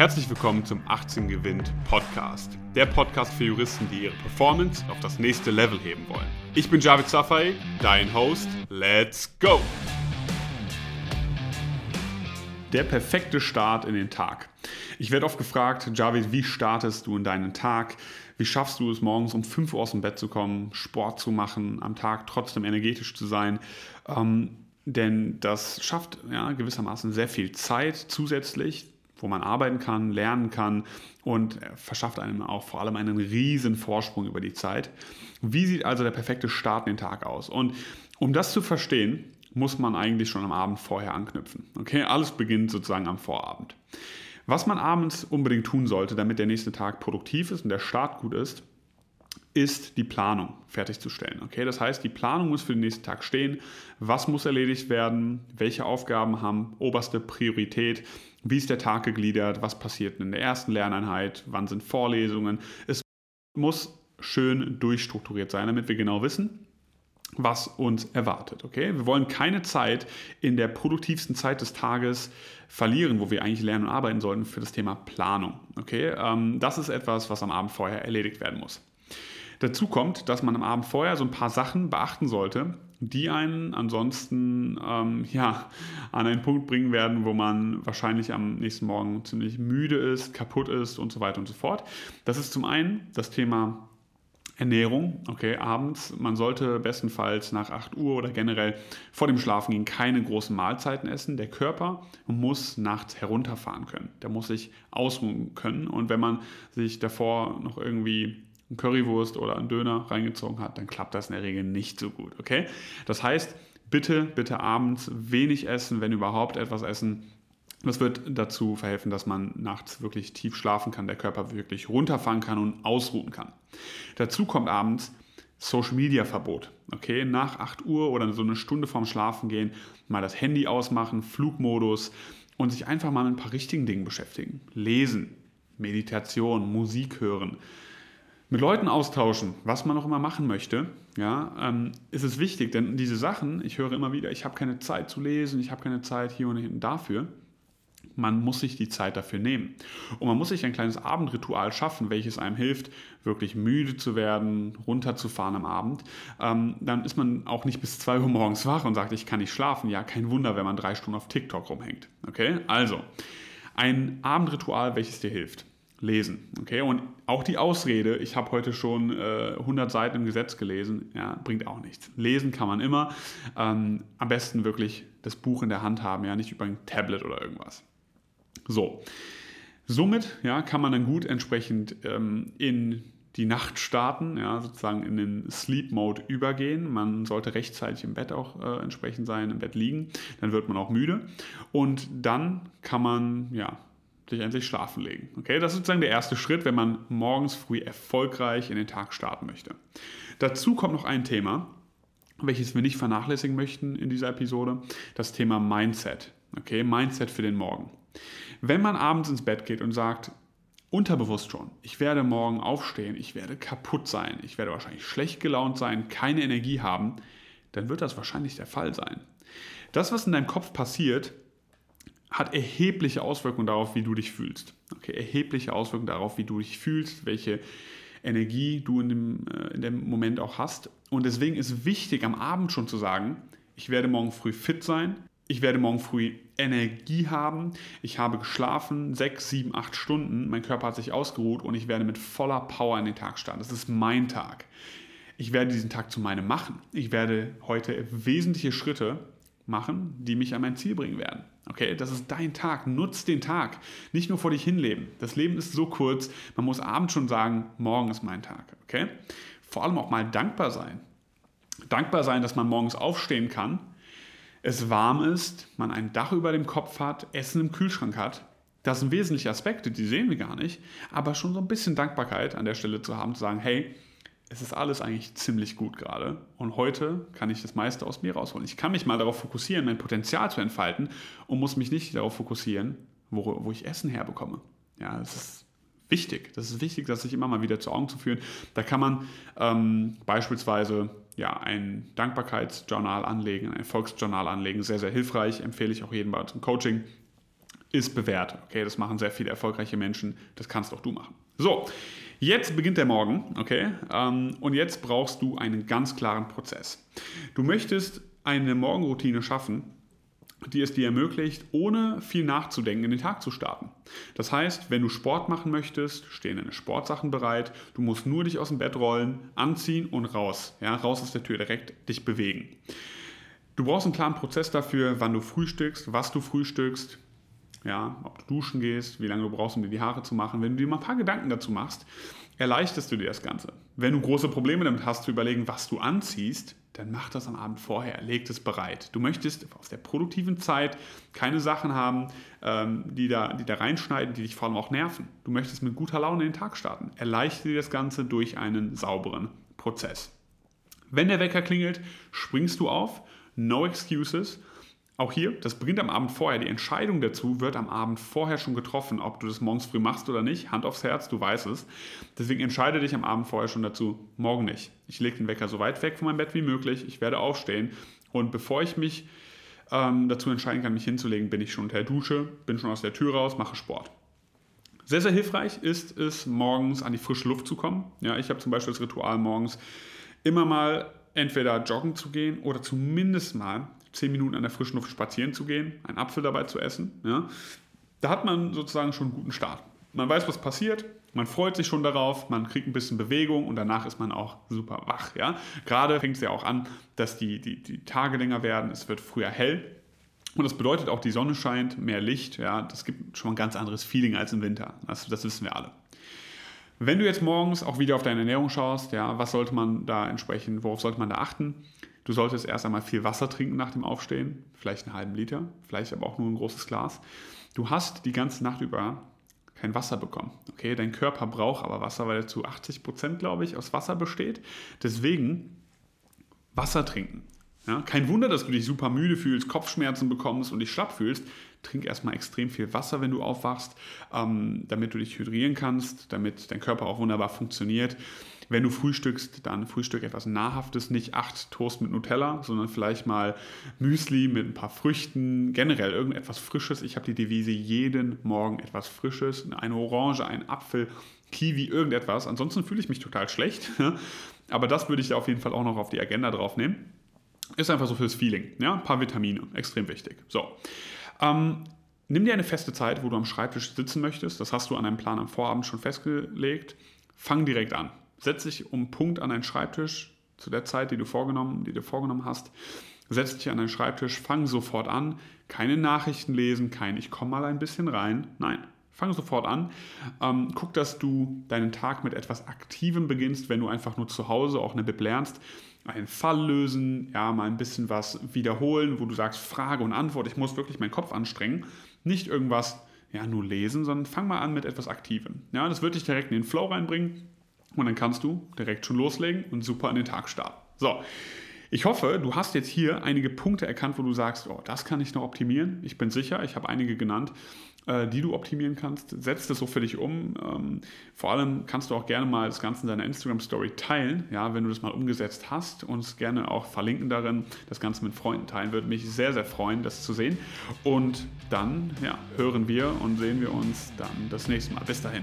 Herzlich willkommen zum 18 Gewinnt Podcast. Der Podcast für Juristen, die ihre Performance auf das nächste Level heben wollen. Ich bin Javid Safai, dein Host. Let's go! Der perfekte Start in den Tag. Ich werde oft gefragt, Javid, wie startest du in deinen Tag? Wie schaffst du es, morgens um 5 Uhr aus dem Bett zu kommen, Sport zu machen, am Tag trotzdem energetisch zu sein? Ähm, denn das schafft ja, gewissermaßen sehr viel Zeit zusätzlich wo man arbeiten kann, lernen kann und verschafft einem auch vor allem einen riesen Vorsprung über die Zeit. Wie sieht also der perfekte Start in den Tag aus? Und um das zu verstehen, muss man eigentlich schon am Abend vorher anknüpfen. Okay, alles beginnt sozusagen am Vorabend. Was man abends unbedingt tun sollte, damit der nächste Tag produktiv ist und der Start gut ist, ist die Planung fertigzustellen. Okay, das heißt, die Planung muss für den nächsten Tag stehen. Was muss erledigt werden? Welche Aufgaben haben oberste Priorität? Wie ist der Tag gegliedert? Was passiert in der ersten Lerneinheit? Wann sind Vorlesungen? Es muss schön durchstrukturiert sein, damit wir genau wissen, was uns erwartet. Okay? Wir wollen keine Zeit in der produktivsten Zeit des Tages verlieren, wo wir eigentlich lernen und arbeiten sollten für das Thema Planung. Okay? Ähm, das ist etwas, was am Abend vorher erledigt werden muss. Dazu kommt, dass man am Abend vorher so ein paar Sachen beachten sollte, die einen ansonsten ähm, ja, an einen Punkt bringen werden, wo man wahrscheinlich am nächsten Morgen ziemlich müde ist, kaputt ist und so weiter und so fort. Das ist zum einen das Thema Ernährung, okay, abends. Man sollte bestenfalls nach 8 Uhr oder generell vor dem Schlafengehen keine großen Mahlzeiten essen. Der Körper muss nachts herunterfahren können. Der muss sich ausruhen können. Und wenn man sich davor noch irgendwie eine Currywurst oder einen Döner reingezogen hat, dann klappt das in der Regel nicht so gut. Okay? Das heißt, bitte, bitte abends wenig essen, wenn überhaupt etwas essen. Das wird dazu verhelfen, dass man nachts wirklich tief schlafen kann, der Körper wirklich runterfahren kann und ausruhen kann. Dazu kommt abends Social Media Verbot. Okay, nach 8 Uhr oder so eine Stunde vorm Schlafen gehen, mal das Handy ausmachen, Flugmodus und sich einfach mal mit ein paar richtigen Dingen beschäftigen. Lesen, Meditation, Musik hören, mit Leuten austauschen, was man auch immer machen möchte, ja, ähm, ist es wichtig, denn diese Sachen, ich höre immer wieder, ich habe keine Zeit zu lesen, ich habe keine Zeit hier und hinten dafür. Man muss sich die Zeit dafür nehmen. Und man muss sich ein kleines Abendritual schaffen, welches einem hilft, wirklich müde zu werden, runterzufahren am Abend. Ähm, dann ist man auch nicht bis 2 Uhr morgens wach und sagt, ich kann nicht schlafen. Ja, kein Wunder, wenn man drei Stunden auf TikTok rumhängt. Okay, also ein Abendritual, welches dir hilft lesen. Okay? Und auch die Ausrede, ich habe heute schon äh, 100 Seiten im Gesetz gelesen, ja, bringt auch nichts. Lesen kann man immer. Ähm, am besten wirklich das Buch in der Hand haben, ja, nicht über ein Tablet oder irgendwas. So. Somit ja, kann man dann gut entsprechend ähm, in die Nacht starten, ja, sozusagen in den Sleep Mode übergehen. Man sollte rechtzeitig im Bett auch äh, entsprechend sein, im Bett liegen. Dann wird man auch müde. Und dann kann man ja, sich endlich schlafen legen. Okay, das ist sozusagen der erste Schritt, wenn man morgens früh erfolgreich in den Tag starten möchte. Dazu kommt noch ein Thema, welches wir nicht vernachlässigen möchten in dieser Episode, das Thema Mindset. Okay, Mindset für den Morgen. Wenn man abends ins Bett geht und sagt, unterbewusst schon, ich werde morgen aufstehen, ich werde kaputt sein, ich werde wahrscheinlich schlecht gelaunt sein, keine Energie haben, dann wird das wahrscheinlich der Fall sein. Das, was in deinem Kopf passiert, hat erhebliche Auswirkungen darauf, wie du dich fühlst. Okay, erhebliche Auswirkungen darauf, wie du dich fühlst, welche Energie du in dem, äh, in dem Moment auch hast. Und deswegen ist wichtig, am Abend schon zu sagen, ich werde morgen früh fit sein, ich werde morgen früh Energie haben, ich habe geschlafen, sechs, sieben, acht Stunden, mein Körper hat sich ausgeruht und ich werde mit voller Power in den Tag starten. Das ist mein Tag. Ich werde diesen Tag zu meinem machen. Ich werde heute wesentliche Schritte machen, die mich an mein Ziel bringen werden. Okay, das ist dein Tag. Nutz den Tag. Nicht nur vor dich hinleben. Das Leben ist so kurz, man muss abends schon sagen, morgen ist mein Tag. Okay? Vor allem auch mal dankbar sein. Dankbar sein, dass man morgens aufstehen kann, es warm ist, man ein Dach über dem Kopf hat, Essen im Kühlschrank hat. Das sind wesentliche Aspekte, die sehen wir gar nicht. Aber schon so ein bisschen Dankbarkeit an der Stelle zu haben, zu sagen, hey, es ist alles eigentlich ziemlich gut gerade. Und heute kann ich das meiste aus mir rausholen. Ich kann mich mal darauf fokussieren, mein Potenzial zu entfalten und muss mich nicht darauf fokussieren, wo, wo ich Essen herbekomme. Ja, das ist wichtig. Das ist wichtig, das sich immer mal wieder zu Augen zu führen. Da kann man ähm, beispielsweise ja, ein Dankbarkeitsjournal anlegen, ein Erfolgsjournal anlegen. Sehr, sehr hilfreich. Empfehle ich auch jedem bei zum Coaching. ist bewährt. Okay, das machen sehr viele erfolgreiche Menschen. Das kannst auch du machen. So, jetzt beginnt der Morgen. Okay, ähm, und jetzt brauchst du einen ganz klaren Prozess. Du möchtest eine Morgenroutine schaffen, die es dir ermöglicht, ohne viel nachzudenken, in den Tag zu starten. Das heißt, wenn du Sport machen möchtest, stehen deine Sportsachen bereit, du musst nur dich aus dem Bett rollen, anziehen und raus. Ja, raus aus der Tür, direkt dich bewegen. Du brauchst einen klaren Prozess dafür, wann du frühstückst, was du frühstückst, ja, ob du duschen gehst, wie lange du brauchst, um dir die Haare zu machen. Wenn du dir mal ein paar Gedanken dazu machst, erleichterst du dir das Ganze. Wenn du große Probleme damit hast, zu überlegen, was du anziehst, dann mach das am Abend vorher, leg es bereit. Du möchtest aus der produktiven Zeit keine Sachen haben, ähm, die, da, die da reinschneiden, die dich vor allem auch nerven. Du möchtest mit guter Laune den Tag starten. Erleichtere dir das Ganze durch einen sauberen Prozess. Wenn der Wecker klingelt, springst du auf, no excuses auch hier, das beginnt am Abend vorher. Die Entscheidung dazu wird am Abend vorher schon getroffen, ob du das morgens früh machst oder nicht. Hand aufs Herz, du weißt es. Deswegen entscheide dich am Abend vorher schon dazu, morgen nicht. Ich lege den Wecker so weit weg von meinem Bett wie möglich. Ich werde aufstehen. Und bevor ich mich ähm, dazu entscheiden kann, mich hinzulegen, bin ich schon unter der Dusche, bin schon aus der Tür raus, mache Sport. Sehr, sehr hilfreich ist es, morgens an die frische Luft zu kommen. Ja, ich habe zum Beispiel das Ritual morgens immer mal entweder joggen zu gehen oder zumindest mal zehn Minuten an der frischen Luft spazieren zu gehen, einen Apfel dabei zu essen. Ja, da hat man sozusagen schon einen guten Start. Man weiß, was passiert, man freut sich schon darauf, man kriegt ein bisschen Bewegung und danach ist man auch super wach. Ja? Gerade fängt es ja auch an, dass die, die, die Tage länger werden, es wird früher hell. Und das bedeutet auch, die Sonne scheint, mehr Licht. Ja? Das gibt schon ein ganz anderes Feeling als im Winter. Das, das wissen wir alle. Wenn du jetzt morgens auch wieder auf deine Ernährung schaust, ja, was sollte man da entsprechen, worauf sollte man da achten? Du solltest erst einmal viel Wasser trinken nach dem Aufstehen, vielleicht einen halben Liter, vielleicht aber auch nur ein großes Glas. Du hast die ganze Nacht über kein Wasser bekommen. Okay, dein Körper braucht aber Wasser, weil er zu 80 Prozent, glaube ich, aus Wasser besteht. Deswegen Wasser trinken. Ja, kein Wunder, dass du dich super müde fühlst, Kopfschmerzen bekommst und dich schlapp fühlst. Trink erstmal extrem viel Wasser, wenn du aufwachst, ähm, damit du dich hydrieren kannst, damit dein Körper auch wunderbar funktioniert. Wenn du frühstückst, dann frühstück etwas Nahrhaftes, nicht acht Toast mit Nutella, sondern vielleicht mal Müsli mit ein paar Früchten, generell irgendetwas Frisches. Ich habe die Devise jeden Morgen etwas Frisches, eine Orange, ein Apfel, Kiwi, irgendetwas. Ansonsten fühle ich mich total schlecht. Aber das würde ich auf jeden Fall auch noch auf die Agenda draufnehmen. Ist einfach so fürs Feeling. Ja? Ein paar Vitamine, extrem wichtig. So. Ähm, nimm dir eine feste Zeit, wo du am Schreibtisch sitzen möchtest. Das hast du an deinem Plan am Vorabend schon festgelegt. Fang direkt an. Setz dich um Punkt an deinen Schreibtisch zu der Zeit, die du vorgenommen, die du vorgenommen hast. Setz dich an deinen Schreibtisch, fang sofort an. Keine Nachrichten lesen, kein Ich komme mal ein bisschen rein. Nein, fang sofort an. Ähm, guck, dass du deinen Tag mit etwas Aktivem beginnst, wenn du einfach nur zu Hause auch eine Bib lernst. Einen Fall lösen, ja, mal ein bisschen was wiederholen, wo du sagst Frage und Antwort. Ich muss wirklich meinen Kopf anstrengen. Nicht irgendwas, ja, nur lesen, sondern fang mal an mit etwas Aktivem. Ja, das wird dich direkt in den Flow reinbringen. Und dann kannst du direkt schon loslegen und super an den Tag starten. So, ich hoffe, du hast jetzt hier einige Punkte erkannt, wo du sagst, oh, das kann ich noch optimieren. Ich bin sicher, ich habe einige genannt, äh, die du optimieren kannst. Setz das so für dich um. Ähm, vor allem kannst du auch gerne mal das Ganze in deiner Instagram-Story teilen, ja, wenn du das mal umgesetzt hast. Uns gerne auch verlinken darin, das Ganze mit Freunden teilen. Würde mich sehr, sehr freuen, das zu sehen. Und dann ja, hören wir und sehen wir uns dann das nächste Mal. Bis dahin.